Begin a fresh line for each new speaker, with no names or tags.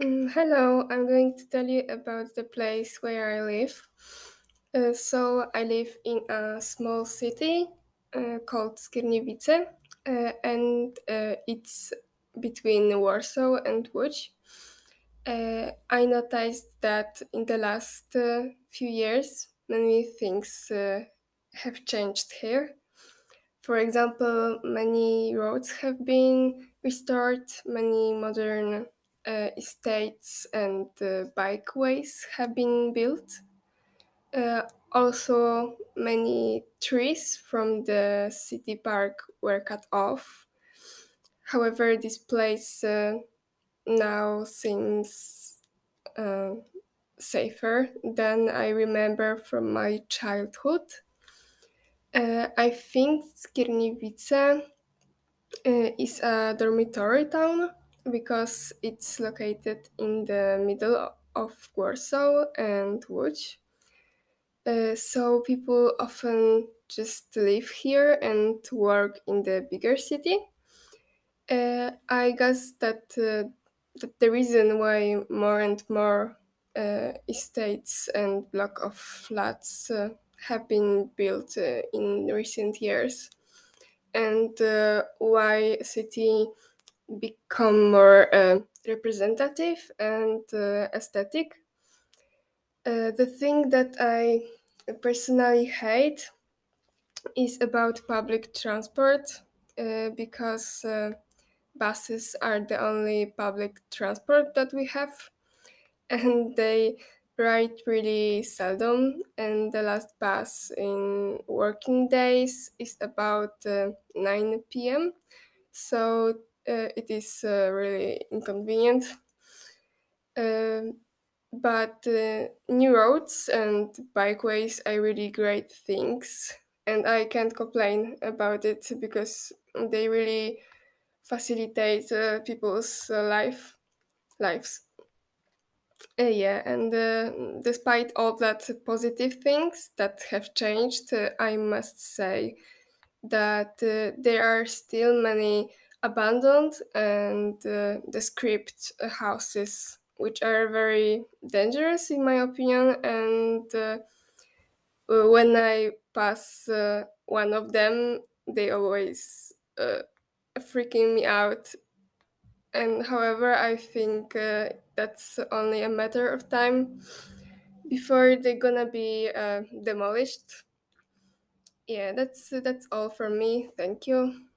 Mm, hello, I'm going to tell you about the place where I live. Uh, so, I live in a small city uh, called Skierniewice, uh, and uh, it's between Warsaw and Łódź. Uh, I noticed that in the last uh, few years, many things uh, have changed here. For example, many roads have been restored, many modern estates and uh, bikeways have been built. Uh, also, many trees from the city park were cut off. However, this place uh, now seems uh, safer than I remember from my childhood. Uh, I think Skierniewice uh, is a dormitory town because it's located in the middle of Warsaw and Łódź. Uh, so people often just live here and work in the bigger city. Uh, I guess that, uh, that the reason why more and more uh, estates and block of flats uh, have been built uh, in recent years and why city become more uh, representative and uh, aesthetic. Uh, the thing that I personally hate is about public transport because buses are the only public transport that we have and they ride really seldom and the last bus in working days is about uh, 9 p.m so uh, it is uh, really inconvenient. Um, but uh, new roads and bikeways are really great things and i can't complain about it because they really facilitate uh, people's uh, life lives. Uh, yeah, and uh, despite all that positive things that have changed, uh, I must say that uh, there are still many abandoned and uh, descript houses, which are very dangerous in my opinion. And uh, when I pass one of them, they always freaking me out. And however i think uh, that's only a matter of time before they're gonna be uh, demolished. Yeah that's that's all for me. Thank you